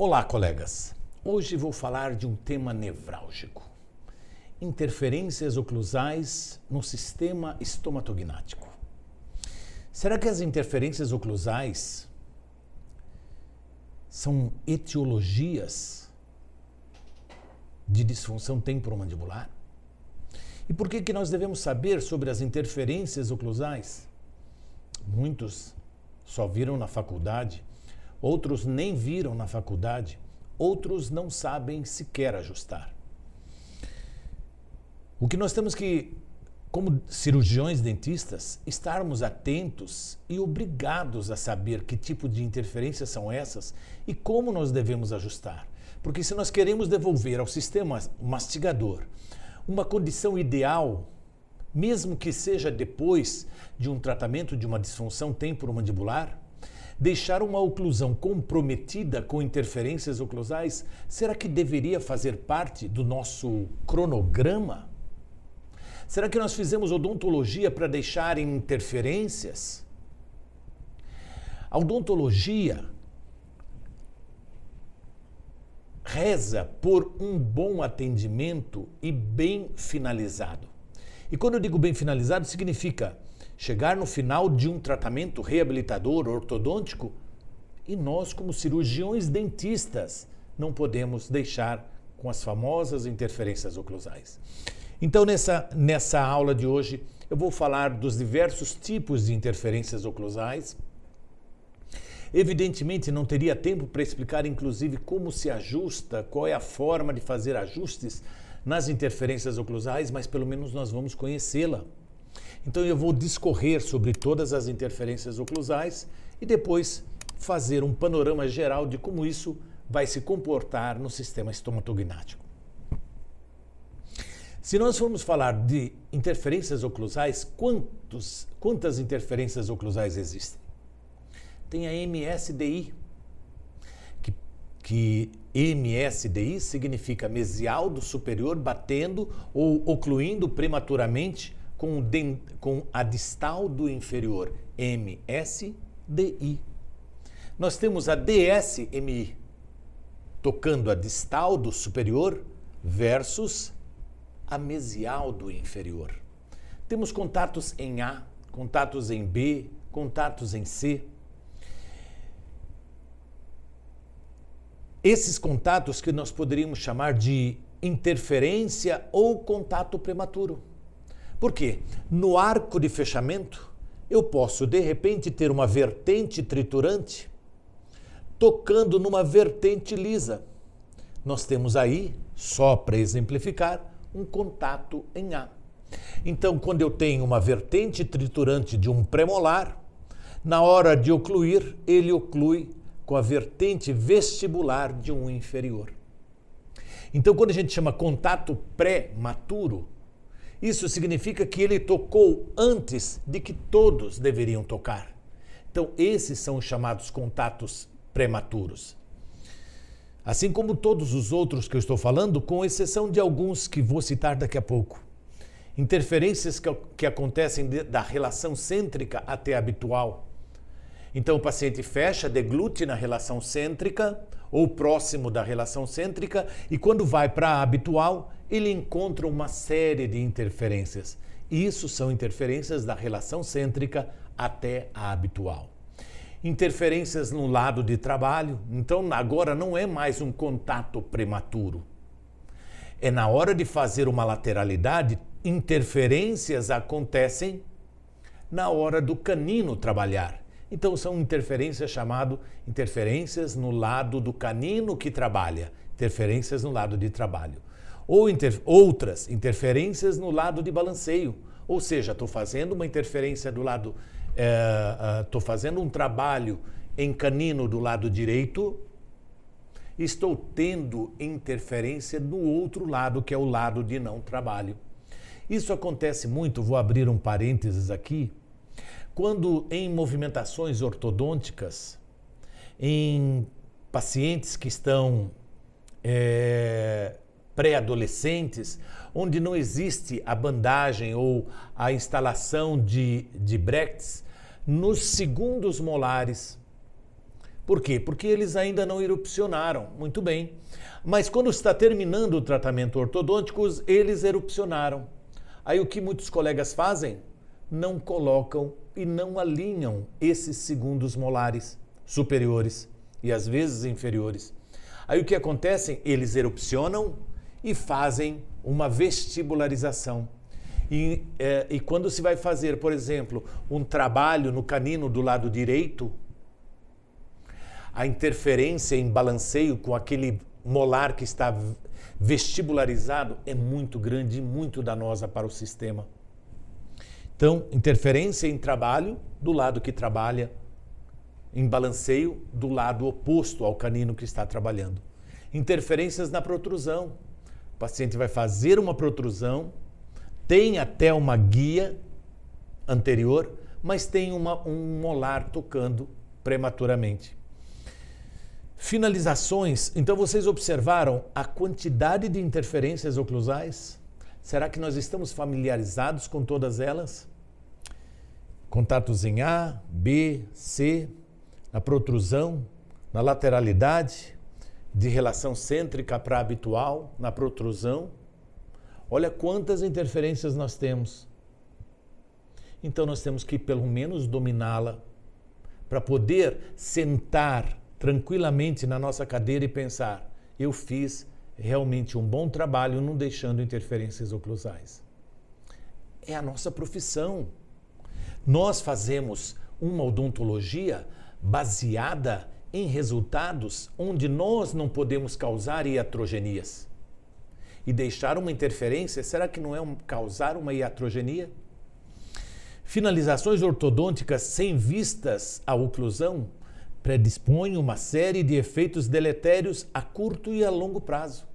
Olá, colegas. Hoje vou falar de um tema nevrálgico: interferências oclusais no sistema estomatognático. Será que as interferências oclusais são etiologias de disfunção temporomandibular? E por que, que nós devemos saber sobre as interferências oclusais? Muitos só viram na faculdade, outros nem viram na faculdade, outros não sabem sequer ajustar. O que nós temos que, como cirurgiões dentistas, estarmos atentos e obrigados a saber que tipo de interferências são essas e como nós devemos ajustar. Porque se nós queremos devolver ao sistema mastigador uma condição ideal, mesmo que seja depois de um tratamento de uma disfunção temporomandibular? Deixar uma oclusão comprometida com interferências oclusais, será que deveria fazer parte do nosso cronograma? Será que nós fizemos odontologia para deixar interferências? A odontologia reza por um bom atendimento e bem finalizado. E quando eu digo bem finalizado, significa chegar no final de um tratamento reabilitador ortodôntico e nós, como cirurgiões dentistas, não podemos deixar com as famosas interferências oclusais. Então, nessa, nessa aula de hoje, eu vou falar dos diversos tipos de interferências oclusais Evidentemente, não teria tempo para explicar, inclusive, como se ajusta, qual é a forma de fazer ajustes nas interferências oclusais, mas pelo menos nós vamos conhecê-la. Então, eu vou discorrer sobre todas as interferências oclusais e depois fazer um panorama geral de como isso vai se comportar no sistema estomatognático. Se nós formos falar de interferências oclusais, quantos, quantas interferências oclusais existem? tem a MSDI, que, que MSDI significa mesial do superior batendo ou ocluindo prematuramente com, den, com a distal do inferior, MSDI. Nós temos a DSMI, tocando a distal do superior versus a mesial do inferior. Temos contatos em A, contatos em B, contatos em C. esses contatos que nós poderíamos chamar de interferência ou contato prematuro. Por quê? No arco de fechamento, eu posso de repente ter uma vertente triturante tocando numa vertente lisa. Nós temos aí, só para exemplificar, um contato em A. Então, quando eu tenho uma vertente triturante de um premolar, na hora de ocluir, ele oclui com a vertente vestibular de um inferior. Então, quando a gente chama contato pré-maturo, isso significa que ele tocou antes de que todos deveriam tocar. Então, esses são os chamados contatos prematuros. Assim como todos os outros que eu estou falando, com exceção de alguns que vou citar daqui a pouco. Interferências que, que acontecem de, da relação cêntrica até habitual então o paciente fecha, deglute na relação cêntrica ou próximo da relação cêntrica e quando vai para a habitual, ele encontra uma série de interferências. Isso são interferências da relação cêntrica até a habitual. Interferências no lado de trabalho, então agora não é mais um contato prematuro. É na hora de fazer uma lateralidade, interferências acontecem na hora do canino trabalhar. Então são interferências chamado interferências no lado do canino que trabalha, interferências no lado de trabalho. Ou inter, outras interferências no lado de balanceio, ou seja, estou fazendo uma interferência do lado, estou é, uh, fazendo um trabalho em canino do lado direito, estou tendo interferência no outro lado, que é o lado de não trabalho. Isso acontece muito, vou abrir um parênteses aqui, quando em movimentações ortodônticas, em pacientes que estão é, pré-adolescentes, onde não existe a bandagem ou a instalação de, de nos segundos molares, Por quê? Porque eles ainda não erupcionaram. Muito bem. Mas quando está terminando o tratamento ortodôntico, eles erupcionaram. Aí o que muitos colegas fazem? Não colocam e não alinham esses segundos molares superiores e às vezes inferiores. Aí o que acontece? Eles erupcionam e fazem uma vestibularização. E, é, e quando se vai fazer, por exemplo, um trabalho no canino do lado direito, a interferência em balanceio com aquele molar que está vestibularizado é muito grande e muito danosa para o sistema. Então, interferência em trabalho do lado que trabalha, em balanceio do lado oposto ao canino que está trabalhando. Interferências na protrusão. O paciente vai fazer uma protrusão, tem até uma guia anterior, mas tem uma, um molar tocando prematuramente. Finalizações. Então vocês observaram a quantidade de interferências oclusais? Será que nós estamos familiarizados com todas elas? Contatos em A, B, C, na protrusão, na lateralidade, de relação cêntrica para habitual, na protrusão. Olha quantas interferências nós temos. Então nós temos que pelo menos dominá-la para poder sentar tranquilamente na nossa cadeira e pensar: eu fiz realmente um bom trabalho não deixando interferências oclusais. É a nossa profissão. Nós fazemos uma odontologia baseada em resultados onde nós não podemos causar iatrogenias. E deixar uma interferência, será que não é um, causar uma iatrogenia? Finalizações ortodônticas sem vistas à oclusão predispõem uma série de efeitos deletérios a curto e a longo prazo.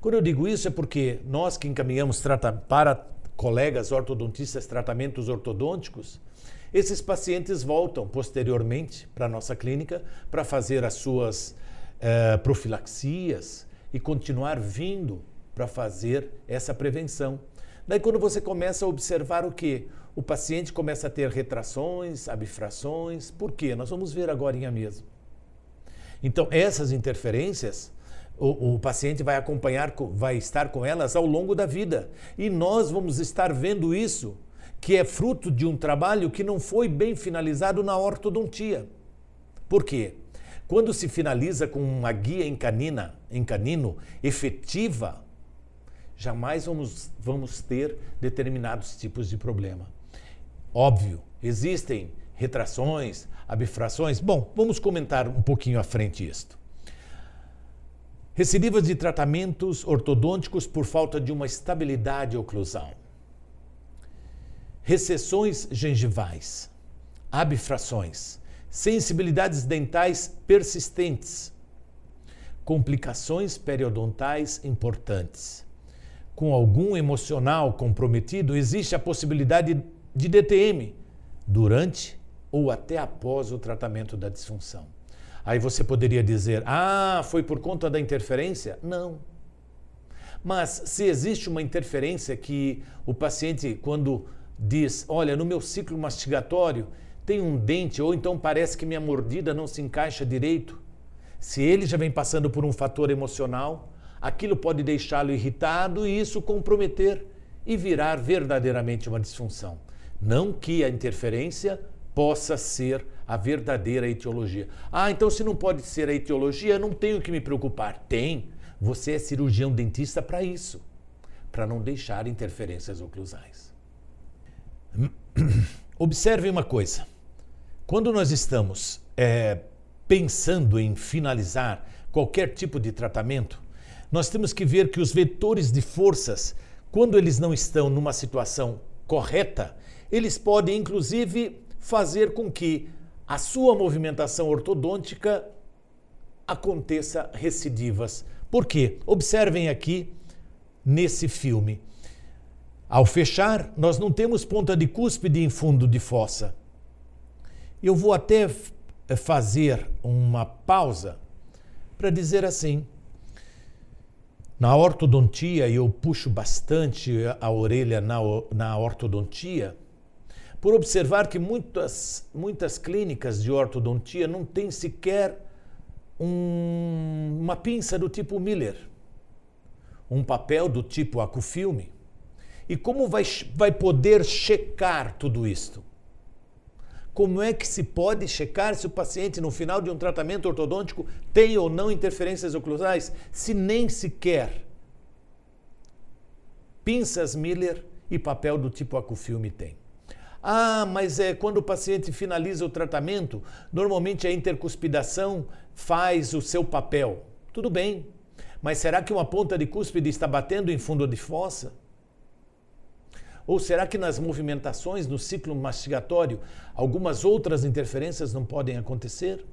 Quando eu digo isso é porque nós que encaminhamos para colegas ortodontistas tratamentos ortodônticos, esses pacientes voltam posteriormente para a nossa clínica para fazer as suas eh, profilaxias e continuar vindo para fazer essa prevenção. Daí, quando você começa a observar o que? O paciente começa a ter retrações, abfrações. Por quê? Nós vamos ver agora em a. Então, essas interferências, o, o, paciente vai acompanhar, vai estar com elas ao longo da vida. E nós vamos estar vendo isso, que é fruto de um trabalho que não foi bem finalizado na ortodontia. Por quê? Quando se finaliza com uma guia em canina, em canino efetiva, jamais vamos, vamos ter determinados tipos de problema. Óbvio, existem retrações, abfrações. Bom, vamos comentar um pouquinho à frente isto. Recidivas de tratamentos ortodônticos por falta de uma estabilidade oclusal. Recessões gengivais, abfrações, sensibilidades dentais persistentes, complicações periodontais importantes com algum emocional comprometido, existe a possibilidade de DTM durante ou até após o tratamento da disfunção. Aí você poderia dizer: ah, foi por conta da interferência? Não. Mas se existe uma interferência que o paciente, quando diz: olha, no meu ciclo mastigatório tem um dente, ou então parece que minha mordida não se encaixa direito, se ele já vem passando por um fator emocional, aquilo pode deixá-lo irritado e isso comprometer e virar verdadeiramente uma disfunção. Não que a interferência possa ser a verdadeira etiologia. Ah, então se não pode ser a etiologia, não tenho que me preocupar. Tem. Você é cirurgião dentista para isso, para não deixar interferências oclusais. Observe uma coisa. Quando nós estamos é, pensando em finalizar qualquer tipo de tratamento, nós temos que ver que os vetores de forças, quando eles não estão numa situação correta, eles podem inclusive fazer com que a sua movimentação ortodôntica aconteça recidivas. Por quê? Observem aqui nesse filme. Ao fechar, nós não temos ponta de cúspide em fundo de fossa. Eu vou até fazer uma pausa para dizer assim: na ortodontia, eu puxo bastante a orelha na, na ortodontia, por observar que muitas, muitas clínicas de ortodontia não têm sequer um, uma pinça do tipo Miller, um papel do tipo acufilme. E como vai, vai poder checar tudo isto? Como é que se pode checar se o paciente, no final de um tratamento ortodôntico, tem ou não interferências oclusais, se nem sequer pinças Miller e papel do tipo acufilme tem? Ah, mas é quando o paciente finaliza o tratamento, normalmente a intercuspidação faz o seu papel. Tudo bem, mas será que uma ponta de cúspide está batendo em fundo de fossa? Ou será que nas movimentações no ciclo mastigatório algumas outras interferências não podem acontecer?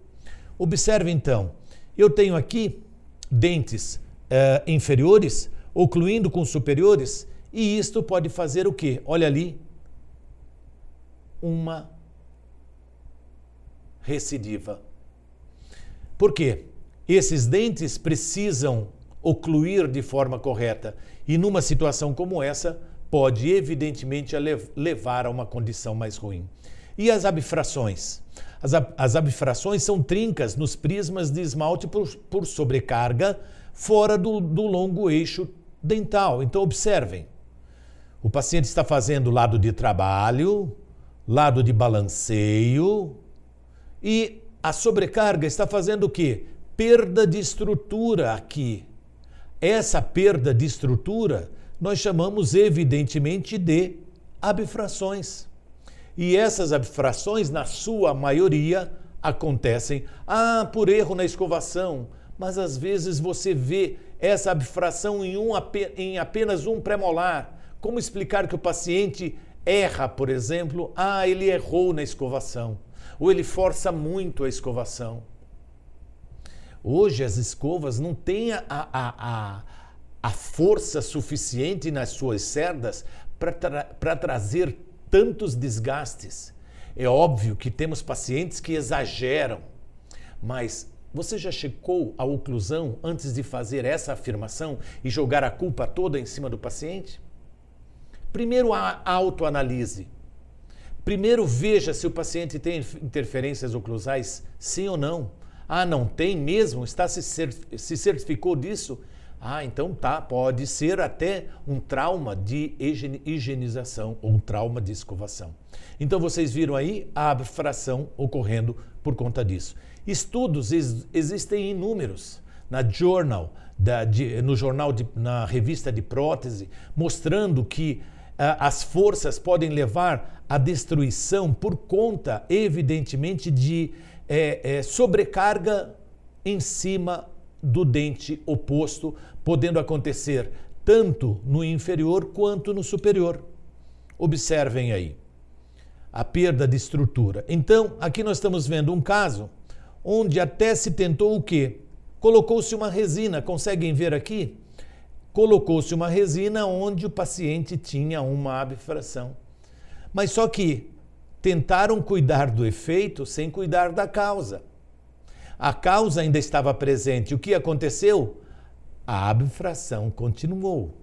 Observe então, eu tenho aqui dentes uh, inferiores ocluindo com superiores e isto pode fazer o quê? Olha ali, uma recidiva. Por quê? Esses dentes precisam ocluir de forma correta e numa situação como essa pode evidentemente levar a uma condição mais ruim. E as abfrações? As, ab as abfrações são trincas nos prismas de esmalte por, por sobrecarga fora do, do longo eixo dental. Então observem. O paciente está fazendo lado de trabalho, lado de balanceio e a sobrecarga está fazendo o quê? Perda de estrutura aqui. Essa perda de estrutura nós chamamos evidentemente de abfrações. E essas abfrações, na sua maioria, acontecem ah, por erro na escovação, mas às vezes você vê essa abfração em, um, em apenas um premolar. Como explicar que o paciente erra, por exemplo, ah, ele errou na escovação, ou ele força muito a escovação. Hoje as escovas não têm a, a, a, a força suficiente nas suas cerdas para tra trazer tantos desgastes. É óbvio que temos pacientes que exageram, mas você já checou a oclusão antes de fazer essa afirmação e jogar a culpa toda em cima do paciente? Primeiro, a autoanalise. Primeiro, veja se o paciente tem interferências oclusais, sim ou não. Ah, não tem mesmo? Está se, se certificou disso? Ah, então tá, pode ser até um trauma de higienização ou um trauma de escovação. Então vocês viram aí a abfração ocorrendo por conta disso. Estudos ex existem inúmeros na Journal, da, de, no jornal, de, na revista de prótese, mostrando que as forças podem levar à destruição por conta, evidentemente, de é, é, sobrecarga em cima do dente oposto, podendo acontecer tanto no inferior quanto no superior. Observem aí a perda de estrutura. Então, aqui nós estamos vendo um caso onde até se tentou o quê? Colocou-se uma resina, conseguem ver aqui? Colocou-se uma resina onde o paciente tinha uma abfração. Mas só que tentaram cuidar do efeito sem cuidar da causa. A causa ainda estava presente. O que aconteceu? A abfração continuou.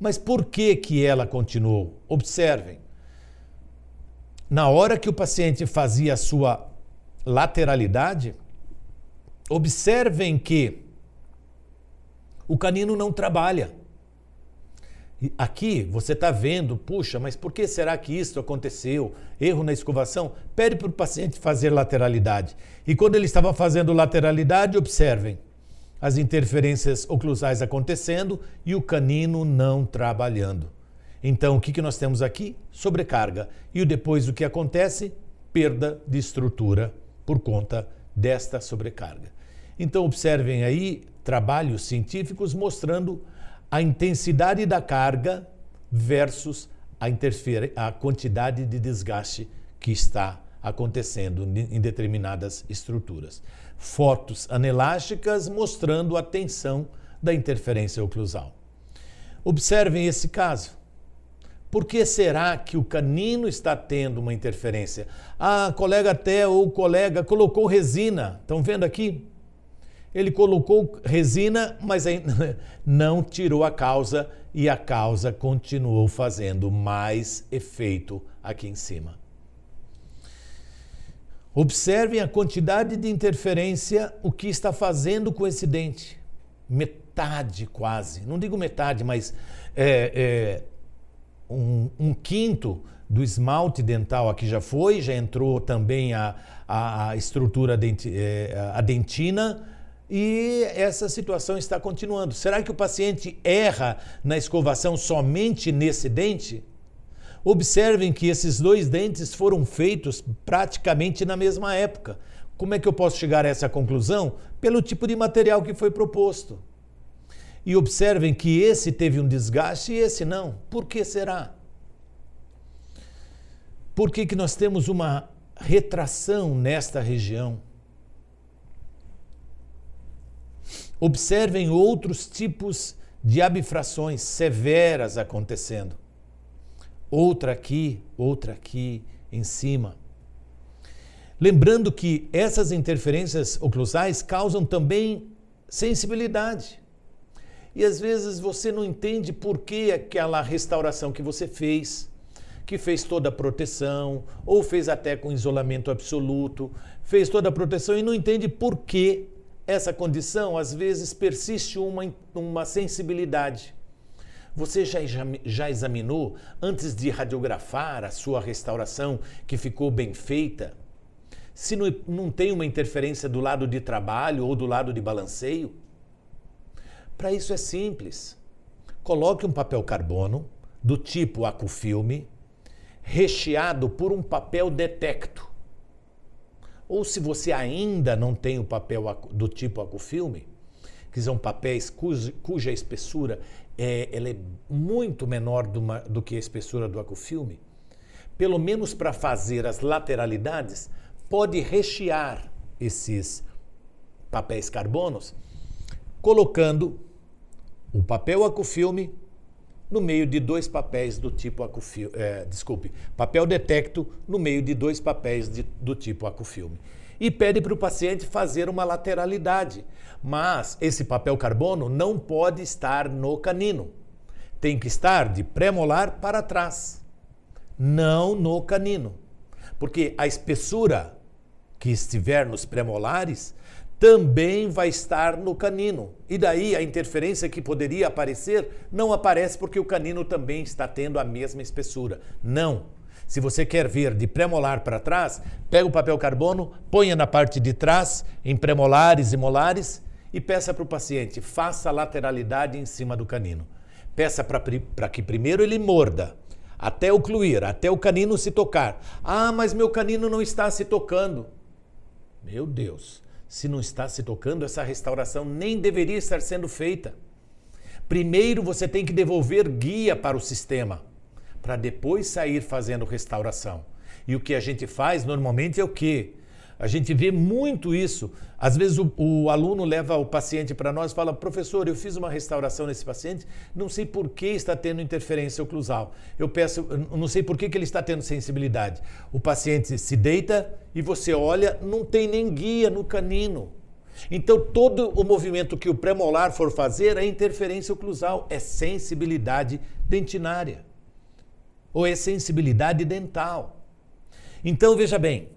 Mas por que que ela continuou? Observem. Na hora que o paciente fazia a sua lateralidade, observem que o canino não trabalha. Aqui você está vendo, puxa, mas por que será que isso aconteceu? Erro na escovação? Pede para o paciente fazer lateralidade. E quando ele estava fazendo lateralidade, observem as interferências oclusais acontecendo e o canino não trabalhando. Então, o que, que nós temos aqui? Sobrecarga. E depois o que acontece? Perda de estrutura por conta desta sobrecarga. Então, observem aí trabalhos científicos mostrando a intensidade da carga versus a, a quantidade de desgaste que está acontecendo em determinadas estruturas. Fotos anelásticas mostrando a tensão da interferência oclusal. Observem esse caso. Por que será que o canino está tendo uma interferência? Ah, colega até ou colega colocou resina. Estão vendo aqui? Ele colocou resina, mas ainda não tirou a causa e a causa continuou fazendo mais efeito aqui em cima. Observem a quantidade de interferência, o que está fazendo com esse dente. Metade quase, não digo metade, mas é, é, um, um, quinto do esmalte dental aqui já foi, já entrou também a, a, a estrutura denti, é, a dentina e essa situação está continuando. Será que o paciente erra na escovação somente nesse dente? Observem que esses dois dentes foram feitos praticamente na mesma época. Como é que eu posso chegar a essa conclusão? Pelo tipo de material que foi proposto. E observem que esse teve um desgaste e esse não. Por que será? Por que, que nós temos uma retração nesta região? Observem outros tipos de abfrações severas acontecendo. Outra aqui, outra aqui, em cima. Lembrando que essas interferências oclusais causam também sensibilidade. E às vezes você não entende por que aquela restauração que você fez, que fez toda a proteção, ou fez até com isolamento absoluto, fez toda a proteção e não entende por que essa condição, às vezes, persiste uma, uma sensibilidade. Você já, já examinou, antes de radiografar a sua restauração, que ficou bem feita, se não, não tem uma interferência do lado de trabalho ou do lado de balanceio? Para isso é simples. Coloque um papel carbono do tipo acufilme, recheado por um papel detecto. Ou se você ainda não tem o papel do tipo acufilme, que são papéis cuja, cuja espessura é, ela é muito menor do, do que a espessura do acufilme, pelo menos para fazer as lateralidades, pode rechear esses papéis carbonos colocando o papel acufilme no meio de dois papéis do tipo acufilme. É, desculpe, papel detecto no meio de dois papéis de, do tipo acufilme. E pede para o paciente fazer uma lateralidade. Mas esse papel carbono não pode estar no canino. Tem que estar de pré-molar para trás, não no canino. Porque a espessura que estiver nos premolares também vai estar no canino. E daí a interferência que poderia aparecer não aparece porque o canino também está tendo a mesma espessura. Não. Se você quer ver de premolar para trás, pega o papel carbono, ponha na parte de trás, em premolares e molares, e peça para o paciente, faça a lateralidade em cima do canino. Peça para que primeiro ele morda, até ocluir, até o canino se tocar. Ah, mas meu canino não está se tocando. Meu Deus, se não está se tocando, essa restauração nem deveria estar sendo feita. Primeiro você tem que devolver guia para o sistema, para depois sair fazendo restauração. E o que a gente faz normalmente é o quê? A gente vê muito isso. Às vezes o, o aluno leva o paciente para nós e fala: professor, eu fiz uma restauração nesse paciente, não sei por que está tendo interferência oclusal. Eu peço, não sei por que, que ele está tendo sensibilidade. O paciente se deita e você olha, não tem nem guia no canino. Então, todo o movimento que o premolar for fazer é interferência oclusal, é sensibilidade dentinária ou é sensibilidade dental. Então, veja bem,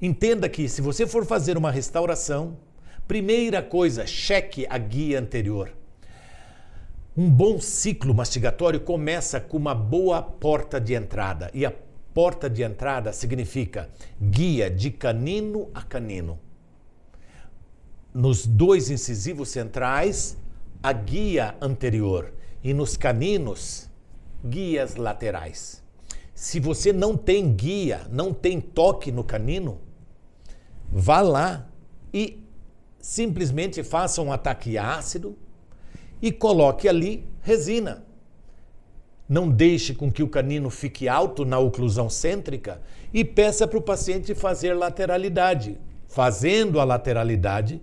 Entenda que se você for fazer uma restauração, primeira coisa, cheque a guia anterior. Um bom ciclo mastigatório começa com uma boa porta de entrada. E a porta de entrada significa guia de canino a canino. Nos dois incisivos centrais, a guia anterior. E nos caninos, guias laterais. Se você não tem guia, não tem toque no canino, vá lá e simplesmente faça um ataque ácido e coloque ali resina. Não deixe com que o canino fique alto na oclusão cêntrica e peça para o paciente fazer lateralidade. Fazendo a lateralidade,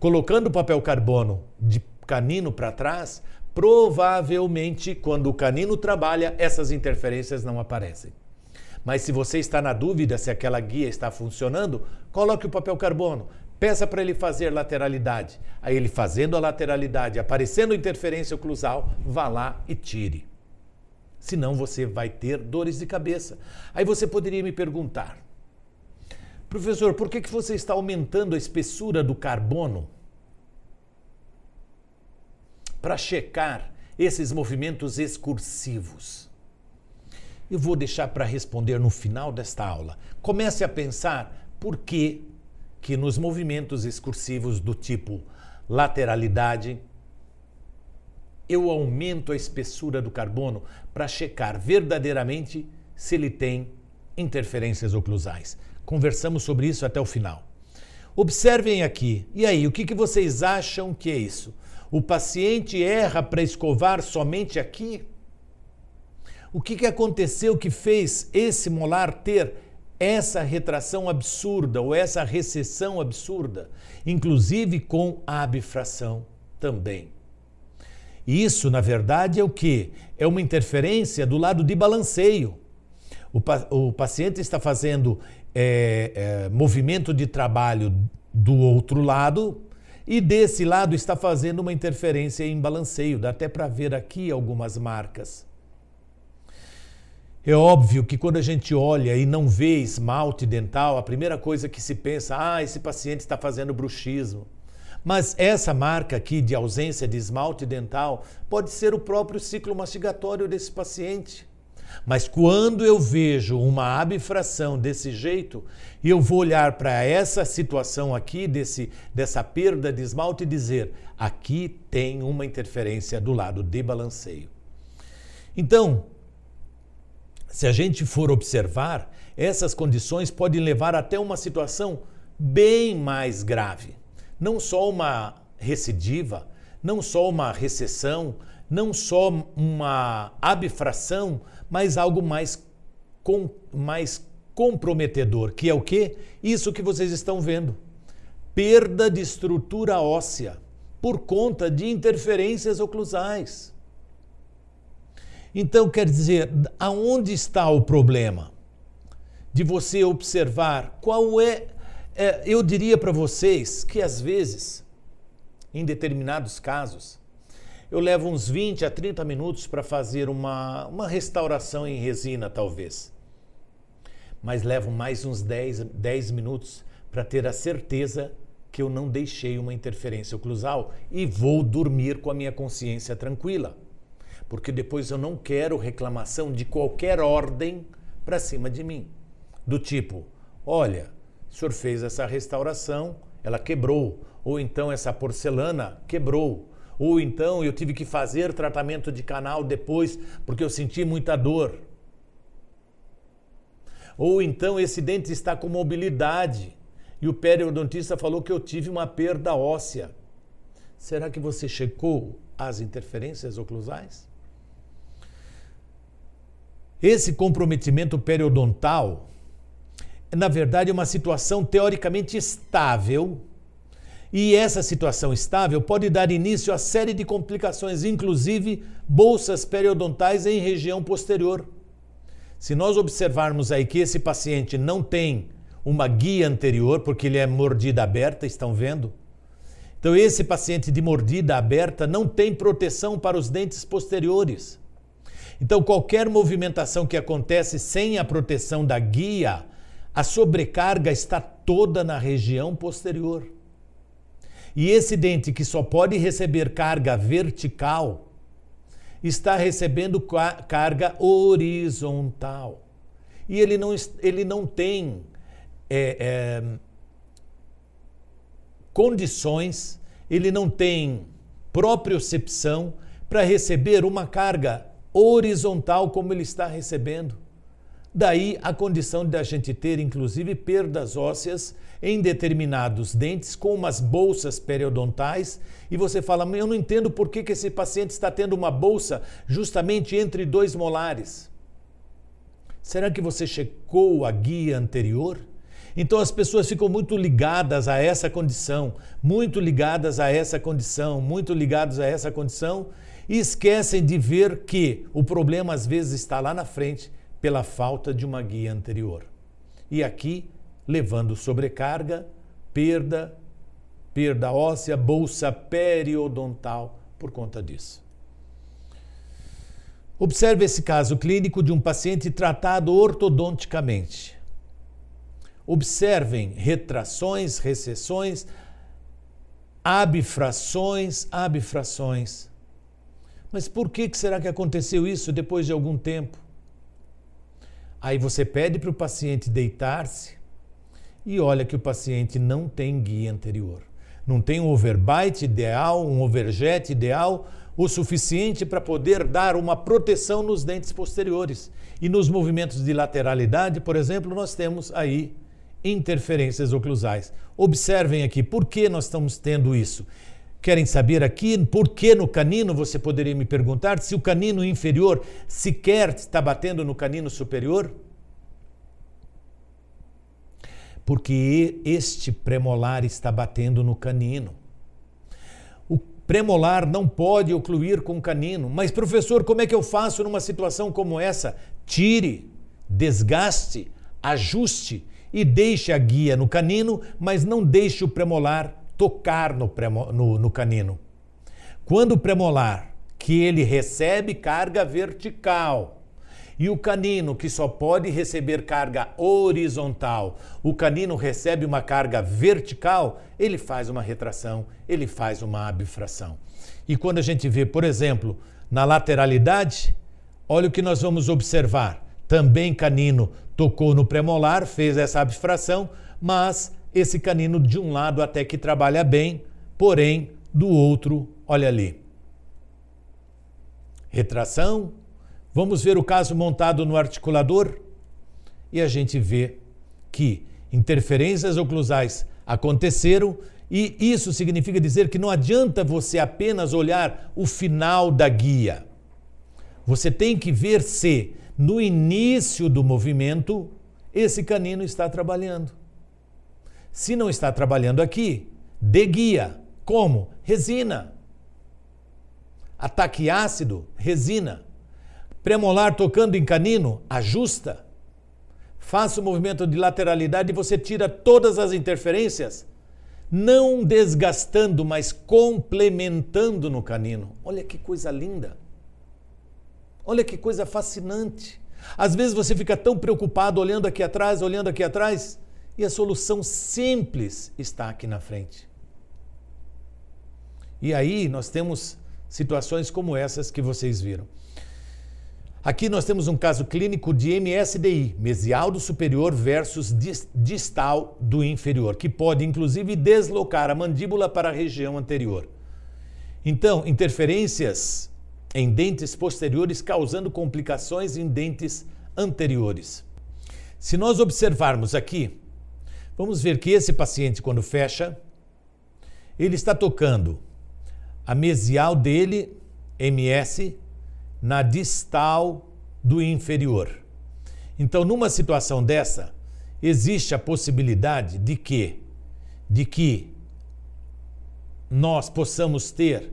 colocando o papel carbono de canino para trás, provavelmente quando o canino trabalha, essas interferências não aparecem. Mas se você está na dúvida se aquela guia está funcionando, coloque o papel carbono. Peça para ele fazer lateralidade. Aí ele fazendo a lateralidade, aparecendo interferência oclusal, vá lá e tire. Senão você vai ter dores de cabeça. Aí você poderia me perguntar: Professor, por que, que você está aumentando a espessura do carbono? Para checar esses movimentos excursivos. Eu vou deixar para responder no final desta aula. Comece a pensar por que, que nos movimentos excursivos do tipo lateralidade, eu aumento a espessura do carbono para checar verdadeiramente se ele tem interferências oclusais. Conversamos sobre isso até o final. Observem aqui. E aí, o que, que vocês acham que é isso? O paciente erra para escovar somente aqui? O que, que aconteceu que fez esse molar ter essa retração absurda ou essa recessão absurda, inclusive com a abfração também? Isso, na verdade, é o que? É uma interferência do lado de balanceio. O, pa o paciente está fazendo é, é, movimento de trabalho do outro lado e desse lado está fazendo uma interferência em balanceio. Dá até para ver aqui algumas marcas. É óbvio que quando a gente olha e não vê esmalte dental, a primeira coisa que se pensa, ah, esse paciente está fazendo bruxismo. Mas essa marca aqui de ausência de esmalte dental pode ser o próprio ciclo mastigatório desse paciente. Mas quando eu vejo uma abfração desse jeito, eu vou olhar para essa situação aqui, desse, dessa perda de esmalte, e dizer: aqui tem uma interferência do lado de balanceio. Então, se a gente for observar, essas condições podem levar até uma situação bem mais grave. Não só uma recidiva, não só uma recessão, não só uma abfração, mas algo mais, com, mais comprometedor, que é o que? Isso que vocês estão vendo. Perda de estrutura óssea por conta de interferências oclusais. Então, quer dizer, aonde está o problema? De você observar qual é. é eu diria para vocês que às vezes, em determinados casos, eu levo uns 20 a 30 minutos para fazer uma, uma restauração em resina, talvez. Mas levo mais uns 10, 10 minutos para ter a certeza que eu não deixei uma interferência oclusal e vou dormir com a minha consciência tranquila porque depois eu não quero reclamação de qualquer ordem para cima de mim. Do tipo, olha, o senhor fez essa restauração, ela quebrou, ou então essa porcelana quebrou, ou então eu tive que fazer tratamento de canal depois porque eu senti muita dor. Ou então esse dente está com mobilidade e o periodontista falou que eu tive uma perda óssea. Será que você checou as interferências oclusais? Esse comprometimento periodontal, na verdade, é uma situação teoricamente estável. E essa situação estável pode dar início a série de complicações, inclusive bolsas periodontais em região posterior. Se nós observarmos aí que esse paciente não tem uma guia anterior, porque ele é mordida aberta, estão vendo? Então, esse paciente de mordida aberta não tem proteção para os dentes posteriores. Então, qualquer movimentação que acontece sem a proteção da guia, a sobrecarga está toda na região posterior. E esse dente que só pode receber carga vertical está recebendo carga horizontal. E ele não, ele não tem é, é, condições, ele não tem propriocepção para receber uma carga horizontal como ele está recebendo. Daí a condição de a gente ter, inclusive, perdas ósseas em determinados dentes com umas bolsas periodontais e você fala, eu não entendo por que, que esse paciente está tendo uma bolsa justamente entre dois molares. Será que você checou a guia anterior? Então as pessoas ficam muito ligadas a essa condição, muito ligadas a essa condição, muito ligadas a essa condição e esquecem de ver que o problema às vezes está lá na frente pela falta de uma guia anterior. E aqui, levando sobrecarga, perda, perda óssea, bolsa periodontal por conta disso. Observe esse caso clínico de um paciente tratado ortodonticamente. Observem retrações, recessões, abfrações, abfrações. Mas por que será que aconteceu isso depois de algum tempo? Aí você pede para o paciente deitar-se e olha que o paciente não tem guia anterior. Não tem um overbite ideal, um overjet ideal, o suficiente para poder dar uma proteção nos dentes posteriores. E nos movimentos de lateralidade, por exemplo, nós temos aí interferências oclusais. Observem aqui por que nós estamos tendo isso. Querem saber aqui por que no canino? Você poderia me perguntar se o canino inferior sequer está batendo no canino superior? Porque este premolar está batendo no canino. O premolar não pode ocluir com o canino. Mas, professor, como é que eu faço numa situação como essa? Tire, desgaste, ajuste e deixe a guia no canino, mas não deixe o premolar tocar no, no, no canino. Quando o premolar, que ele recebe carga vertical, e o canino, que só pode receber carga horizontal, o canino recebe uma carga vertical, ele faz uma retração, ele faz uma abfração. E quando a gente vê, por exemplo, na lateralidade, olha o que nós vamos observar. Também canino tocou no premolar, fez essa abfração, mas esse canino de um lado até que trabalha bem, porém do outro, olha ali. Retração. Vamos ver o caso montado no articulador e a gente vê que interferências oclusais aconteceram e isso significa dizer que não adianta você apenas olhar o final da guia. Você tem que ver se no início do movimento esse canino está trabalhando. Se não está trabalhando aqui, dê guia. Como? Resina. Ataque ácido, resina. Premolar tocando em canino, ajusta. Faça o movimento de lateralidade e você tira todas as interferências, não desgastando, mas complementando no canino. Olha que coisa linda. Olha que coisa fascinante. Às vezes você fica tão preocupado olhando aqui atrás, olhando aqui atrás, e a solução simples está aqui na frente. E aí nós temos situações como essas que vocês viram. Aqui nós temos um caso clínico de MSDI, mesial do superior versus distal do inferior, que pode inclusive deslocar a mandíbula para a região anterior. Então, interferências em dentes posteriores causando complicações em dentes anteriores. Se nós observarmos aqui, vamos ver que esse paciente, quando fecha, ele está tocando a mesial dele, MS, na distal do inferior. Então, numa situação dessa, existe a possibilidade de que de que nós possamos ter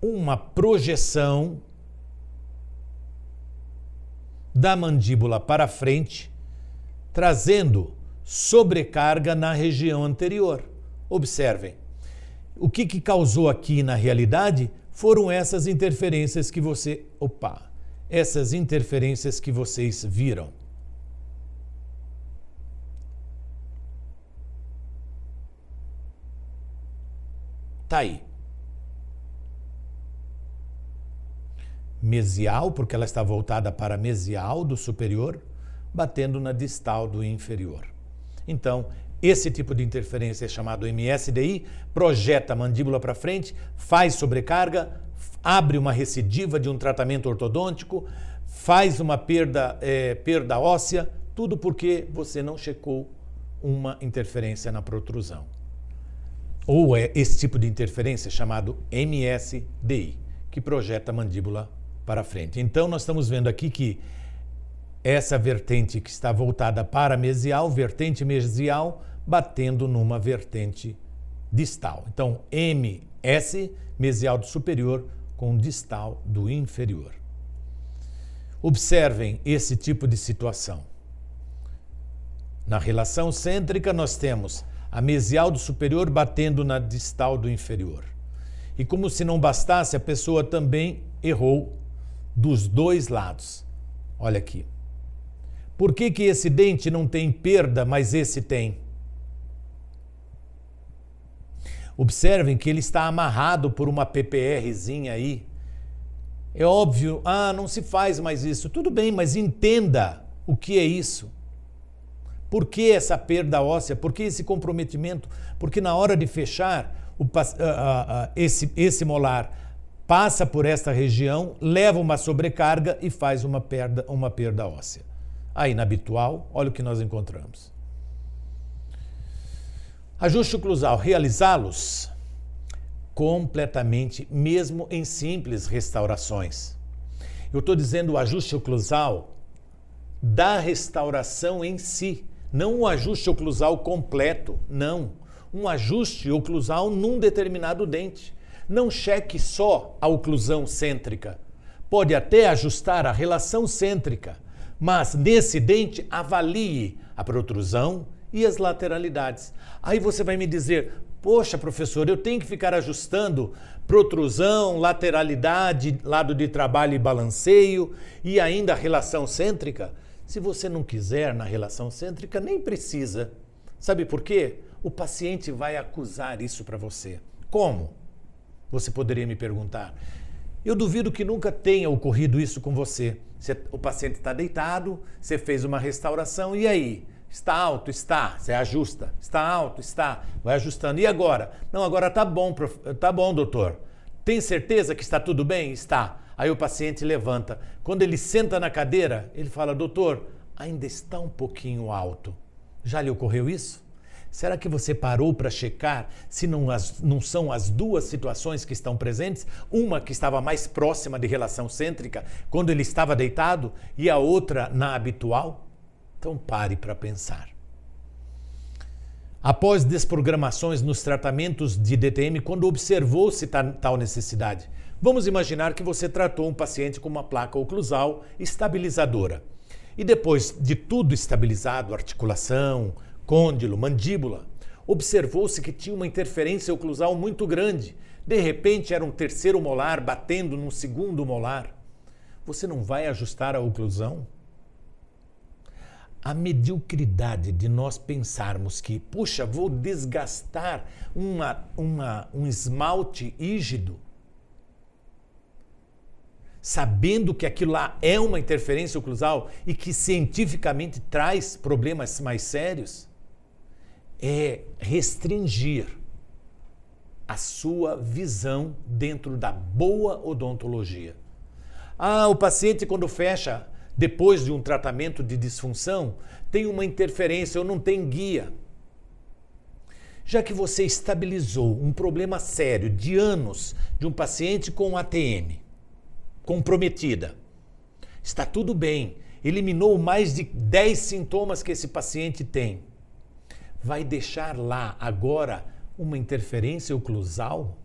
uma projeção da mandíbula para frente, trazendo sobrecarga na região anterior. Observem. O que, que causou aqui na realidade foram essas interferências que você. Opa! Essas interferências que vocês viram. Tá aí. mesial, porque ela está voltada para mesial do superior, batendo na distal do inferior. Então, esse tipo de interferência é chamado MSDI, projeta a mandíbula para frente, faz sobrecarga, abre uma recidiva de um tratamento ortodôntico, faz uma perda, é, perda óssea, tudo porque você não checou uma interferência na protrusão. Ou é esse tipo de interferência chamado MSDI, que projeta a mandíbula para frente. Então, nós estamos vendo aqui que essa vertente que está voltada para mesial, vertente mesial, batendo numa vertente distal. Então, MS, mesial do superior, com distal do inferior. Observem esse tipo de situação. Na relação cêntrica, nós temos a mesial do superior batendo na distal do inferior. E como se não bastasse, a pessoa também errou dos dois lados. Olha aqui. Por que, que esse dente não tem perda, mas esse tem? Observem que ele está amarrado por uma PPRzinha aí. É óbvio, ah, não se faz mais isso. Tudo bem, mas entenda o que é isso. Por que essa perda óssea? Por que esse comprometimento? Porque na hora de fechar, o, esse, esse molar passa por esta região, leva uma sobrecarga e faz uma perda, uma perda óssea. Aí na habitual, olha o que nós encontramos. Ajuste oclusal, realizá-los completamente, mesmo em simples restaurações. Eu estou dizendo o ajuste oclusal da restauração em si, não um ajuste oclusal completo, não. Um ajuste oclusal num determinado dente. Não cheque só a oclusão cêntrica. Pode até ajustar a relação cêntrica, mas nesse dente avalie a protrusão e as lateralidades. Aí você vai me dizer: Poxa, professor, eu tenho que ficar ajustando protrusão, lateralidade, lado de trabalho e balanceio e ainda relação cêntrica? Se você não quiser na relação cêntrica, nem precisa. Sabe por quê? O paciente vai acusar isso para você. Como? Você poderia me perguntar. Eu duvido que nunca tenha ocorrido isso com você. Você o paciente está deitado, você fez uma restauração, e aí? Está alto? Está. Você ajusta. Está alto? Está. Vai ajustando. E agora? Não, agora está bom, prof... tá bom, doutor. Tem certeza que está tudo bem? Está. Aí o paciente levanta. Quando ele senta na cadeira, ele fala: Doutor, ainda está um pouquinho alto. Já lhe ocorreu isso? Será que você parou para checar se não, as, não são as duas situações que estão presentes? Uma que estava mais próxima de relação cêntrica, quando ele estava deitado, e a outra na habitual? Então pare para pensar. Após desprogramações nos tratamentos de DTM, quando observou-se tal necessidade, Vamos imaginar que você tratou um paciente com uma placa oclusal estabilizadora. E depois de tudo estabilizado, articulação, côndilo, mandíbula, observou-se que tinha uma interferência oclusal muito grande. De repente era um terceiro molar batendo num segundo molar. Você não vai ajustar a oclusão? a mediocridade de nós pensarmos que, puxa, vou desgastar uma, uma, um esmalte rígido sabendo que aquilo lá é uma interferência oclusal e que cientificamente traz problemas mais sérios, é restringir a sua visão dentro da boa odontologia. Ah, o paciente quando fecha depois de um tratamento de disfunção, tem uma interferência ou não tem guia. Já que você estabilizou um problema sério de anos de um paciente com ATM, comprometida. Está tudo bem, eliminou mais de 10 sintomas que esse paciente tem. Vai deixar lá agora uma interferência oclusal?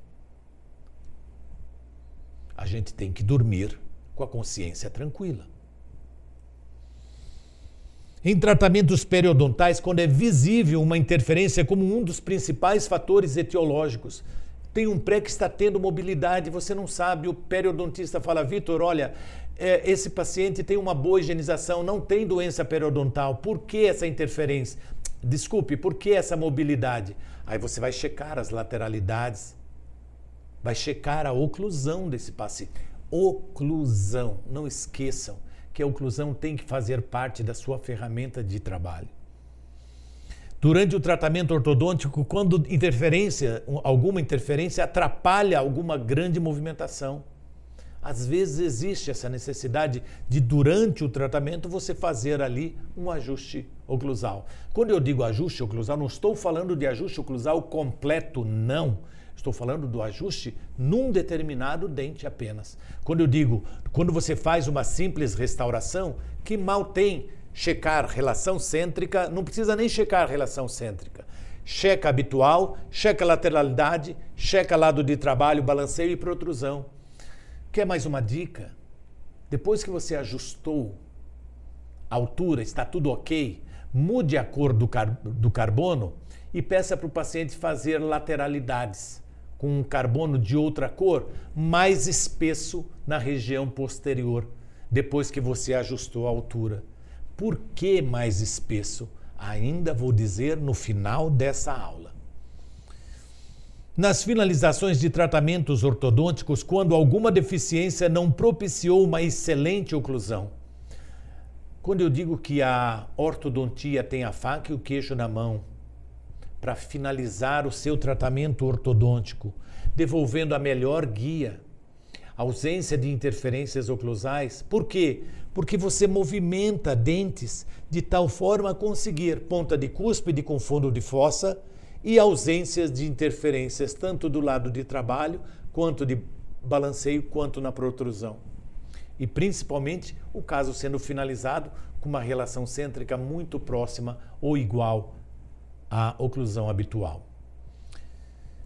A gente tem que dormir com a consciência tranquila. Em tratamentos periodontais, quando é visível uma interferência como um dos principais fatores etiológicos, tem um pré que está tendo mobilidade, você não sabe, o periodontista fala, Vitor, olha, é, esse paciente tem uma boa higienização, não tem doença periodontal, por que essa interferência? Desculpe, por que essa mobilidade? Aí você vai checar as lateralidades, vai checar a oclusão desse paciente. Oclusão, não esqueçam que a oclusão tem que fazer parte da sua ferramenta de trabalho. Durante o tratamento ortodôntico, quando interferência, alguma interferência atrapalha alguma grande movimentação. Às vezes existe essa necessidade de, durante o tratamento, você fazer ali um ajuste oclusal. Quando eu digo ajuste oclusal, não estou falando de ajuste oclusal completo, não. Estou falando do ajuste num determinado dente apenas. Quando eu digo, quando você faz uma simples restauração, que mal tem checar relação cêntrica, não precisa nem checar relação cêntrica. Checa habitual, checa lateralidade, checa lado de trabalho, balanceio e protrusão. Quer mais uma dica? Depois que você ajustou a altura, está tudo ok, mude a cor do, car do carbono e peça para o paciente fazer lateralidades com um carbono de outra cor mais espesso na região posterior, depois que você ajustou a altura. Por que mais espesso? Ainda vou dizer no final dessa aula. Nas finalizações de tratamentos ortodônticos, quando alguma deficiência não propiciou uma excelente oclusão, quando eu digo que a ortodontia tem a faca e o queijo na mão para finalizar o seu tratamento ortodôntico, devolvendo a melhor guia, ausência de interferências oclusais, por quê? Porque você movimenta dentes de tal forma a conseguir ponta de cúspide com fundo de fossa e ausências de interferências tanto do lado de trabalho quanto de balanceio quanto na protrusão e principalmente o caso sendo finalizado com uma relação cêntrica muito próxima ou igual à oclusão habitual.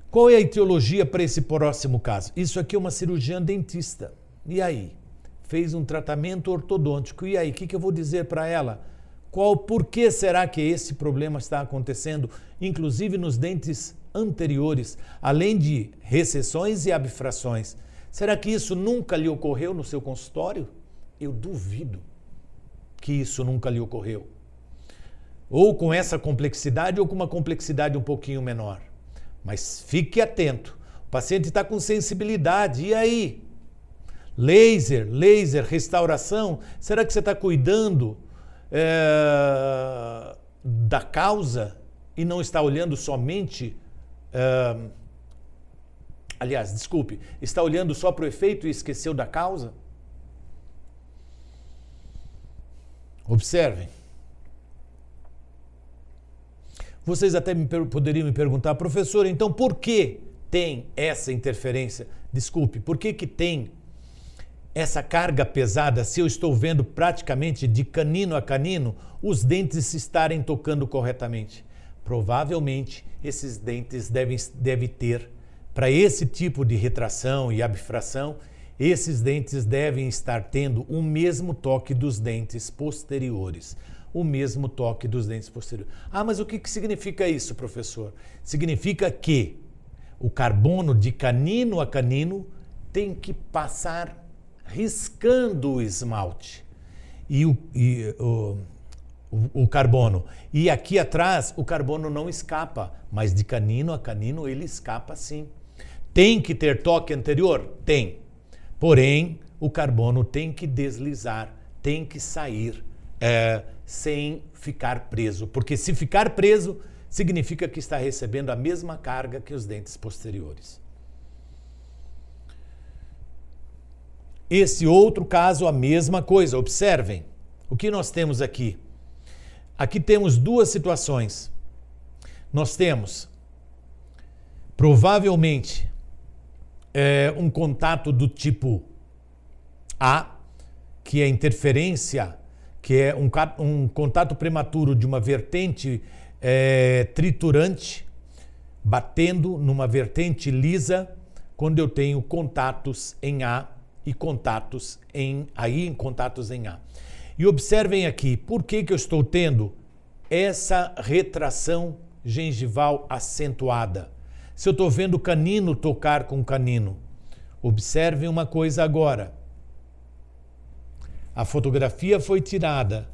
Qual é a etiologia para esse próximo caso? Isso aqui é uma cirurgiã dentista. E aí? Fez um tratamento ortodôntico. E aí? O que, que eu vou dizer para ela? Qual, por que será que esse problema está acontecendo, inclusive nos dentes anteriores, além de recessões e abfrações? Será que isso nunca lhe ocorreu no seu consultório? Eu duvido que isso nunca lhe ocorreu. Ou com essa complexidade, ou com uma complexidade um pouquinho menor. Mas fique atento. O paciente está com sensibilidade. E aí? Laser, laser, restauração. Será que você está cuidando é, da causa e não está olhando somente eh, Aliás, desculpe, está olhando só para o efeito e esqueceu da causa? Observem. Vocês até me poderiam me perguntar, professor, então por que tem essa interferência? Desculpe, por que, que tem essa carga pesada se eu estou vendo praticamente de canino a canino os dentes se estarem tocando corretamente? Provavelmente esses dentes devem, devem ter para esse tipo de retração e abfração, esses dentes devem estar tendo o mesmo toque dos dentes posteriores. O mesmo toque dos dentes posteriores. Ah, mas o que, que significa isso, professor? Significa que o carbono de canino a canino tem que passar riscando o esmalte e, o, e o, o, o, carbono. E aqui atrás o carbono não escapa, mas de canino a canino ele escapa sim. Tem que ter toque anterior? Tem. Porém, o carbono tem que deslizar, tem que sair é, sem ficar preso. Porque se ficar preso, significa que está recebendo a mesma carga que os dentes posteriores. Esse outro caso, a mesma coisa. Observem o que nós temos aqui. Aqui temos duas situações. Nós temos, provavelmente, é, um contato do tipo A, que é interferência, que é um, um contato prematuro de uma vertente é, triturante, batendo numa vertente lisa, quando eu tenho contatos em A e contatos em aí em contatos em A. E observem aqui, por que, que eu estou tendo essa retração gengival acentuada? se eu estou vendo canino tocar com canino. Observem uma coisa agora. A fotografia foi tirada,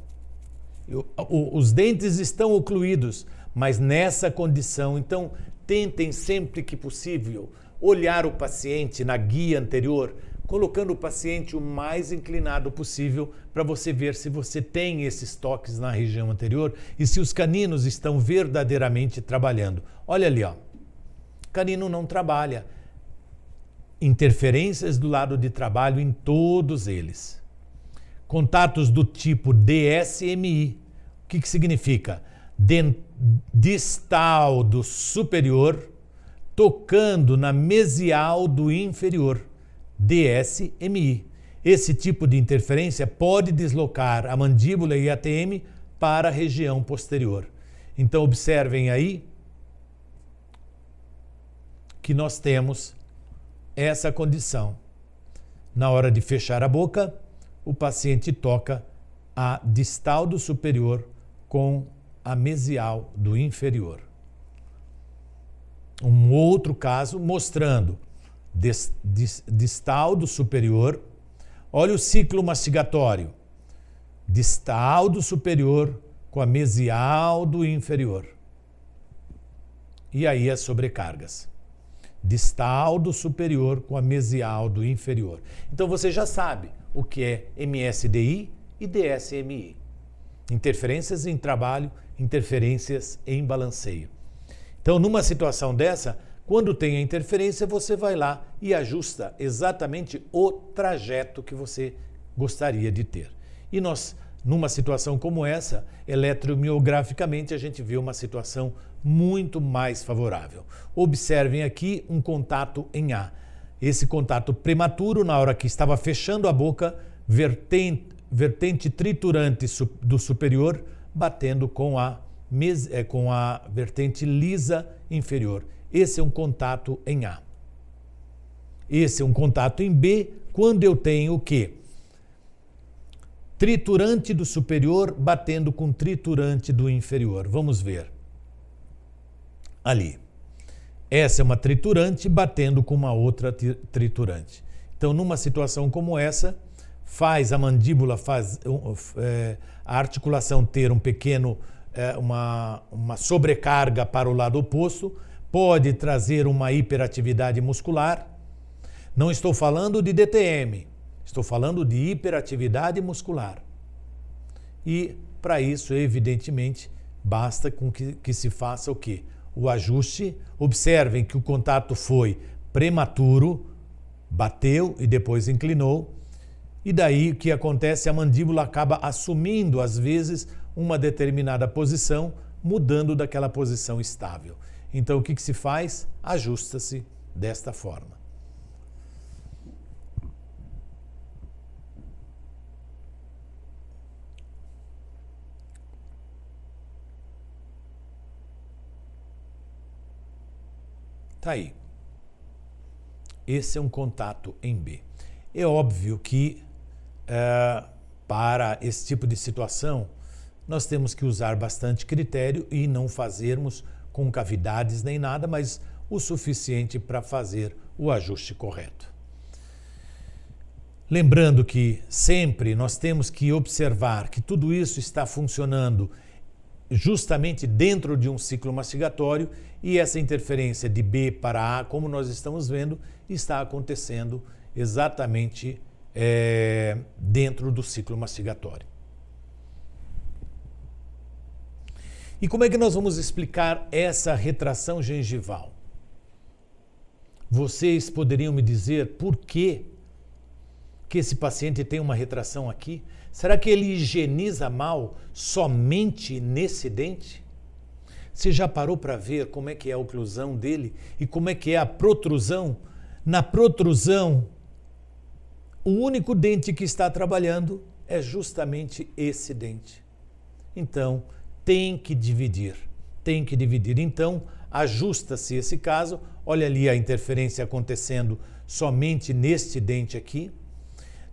eu, o, os dentes estão ocluídos, mas nessa condição. Então, tentem sempre que possível olhar o paciente na guia anterior, colocando o paciente o mais inclinado possível para você ver se você tem esses toques na região anterior e se os caninos estão verdadeiramente trabalhando. Olha ali, ó. Canino não trabalha. Interferências do lado de trabalho em todos eles. Contatos do tipo DSMI. O que, que significa? Distal do superior tocando na mesial do inferior. DSMI. Esse tipo de interferência pode deslocar a mandíbula e a ATM para a região posterior. Então, observem aí que nós temos essa condição. Na hora de fechar a boca, o paciente toca a distal do superior com a mesial do inferior. Um outro caso mostrando distal do superior, olha o ciclo mastigatório, distal do superior com a mesial do inferior. E aí as sobrecargas. Então você já sabe o que é MSDI e DSMI. Interferências em trabalho, interferências em balanceio. Então, numa situação dessa, quando tem a interferência, você vai lá e ajusta exatamente o trajeto que você gostaria de ter. E nós, numa situação como essa, eletromiograficamente, a gente vê uma situação muito mais favorável. Observem aqui um contato em A. Esse contato prematuro, na hora que estava fechando a boca, vertente, vertente triturante do superior batendo com a, é, com a vertente lisa inferior. Esse é um contato em A. Esse é um contato em B quando eu tenho o quê? Triturante do superior batendo com triturante do inferior. Vamos ver. Ali. Essa é uma triturante batendo com uma outra triturante. Então, numa situação como essa, faz a mandíbula, faz é, a articulação ter um pequeno, é, uma, uma sobrecarga para o lado oposto, pode trazer uma hiperatividade muscular. Não estou falando de DTM, estou falando de hiperatividade muscular. E para isso, evidentemente, basta com que, que se faça o quê? O ajuste. Observem que o contato foi prematuro, bateu e depois inclinou. E daí o que acontece? A mandíbula acaba assumindo, às vezes, uma determinada posição, mudando daquela posição estável. Então, o que, que se faz? Ajusta-se desta forma. Tá aí. Esse é um contato em B. É óbvio que é, para esse tipo de situação nós temos que usar bastante critério e não fazermos com cavidades nem nada, mas o suficiente para fazer o ajuste correto. Lembrando que sempre nós temos que observar que tudo isso está funcionando justamente dentro de um ciclo mastigatório e essa interferência de B para A, como nós estamos vendo, está acontecendo exatamente é, dentro do ciclo mastigatório. E como é que nós vamos explicar essa retração gengival? Vocês poderiam me dizer por que, que esse paciente tem uma retração aqui? Será que ele higieniza mal somente nesse dente? Você já parou para ver como é que é a oclusão dele e como é que é a protrusão? Na protrusão, o único dente que está trabalhando é justamente esse dente. Então, tem que dividir. Tem que dividir. Então, ajusta-se esse caso. Olha ali a interferência acontecendo somente neste dente aqui.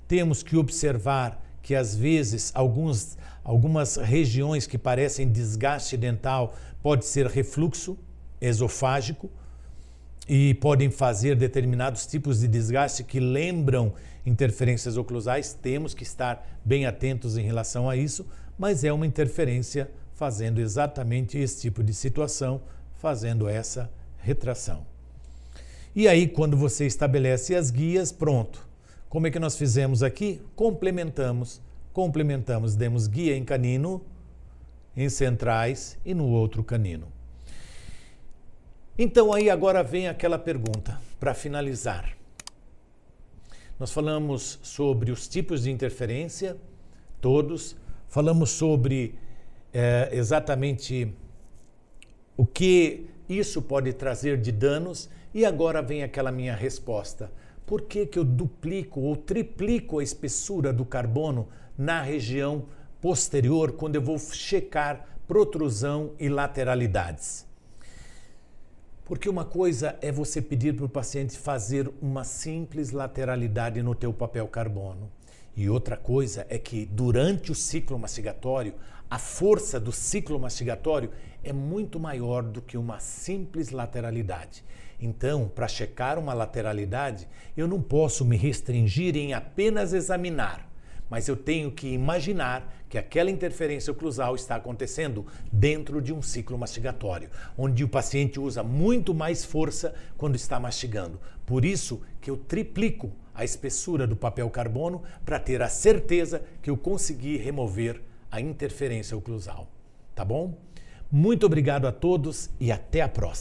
Temos que observar que às vezes alguns, algumas regiões que parecem desgaste dental pode ser refluxo esofágico e podem fazer determinados tipos de desgaste que lembram interferências oclusais. Temos que estar bem atentos em relação a isso, mas é uma interferência fazendo exatamente esse tipo de situação, fazendo essa retração. E aí, quando você estabelece as guias, pronto. Como é que nós fizemos aqui? Complementamos, complementamos, demos guia em canino, em centrais e no outro canino. Então aí agora vem aquela pergunta para finalizar. Nós falamos sobre os tipos de interferência, todos, falamos sobre é, exatamente o que isso pode trazer de danos e agora vem aquela minha resposta. Por que, que eu duplico ou triplico a espessura do carbono na região posterior quando eu vou checar protrusão e lateralidades? Porque uma coisa é você pedir para o paciente fazer uma simples lateralidade no teu papel carbono. E outra coisa é que durante o ciclo mastigatório, a força do ciclo mastigatório é muito maior do que uma simples lateralidade. Então, para checar uma lateralidade, eu não posso me restringir em apenas examinar, mas eu tenho que imaginar que aquela interferência oclusal está acontecendo dentro de um ciclo mastigatório, onde o paciente usa muito mais força quando está mastigando. Por isso que eu triplico a espessura do papel carbono para ter a certeza que eu consegui remover a interferência oclusal. Tá bom? Muito obrigado a todos e até a próxima.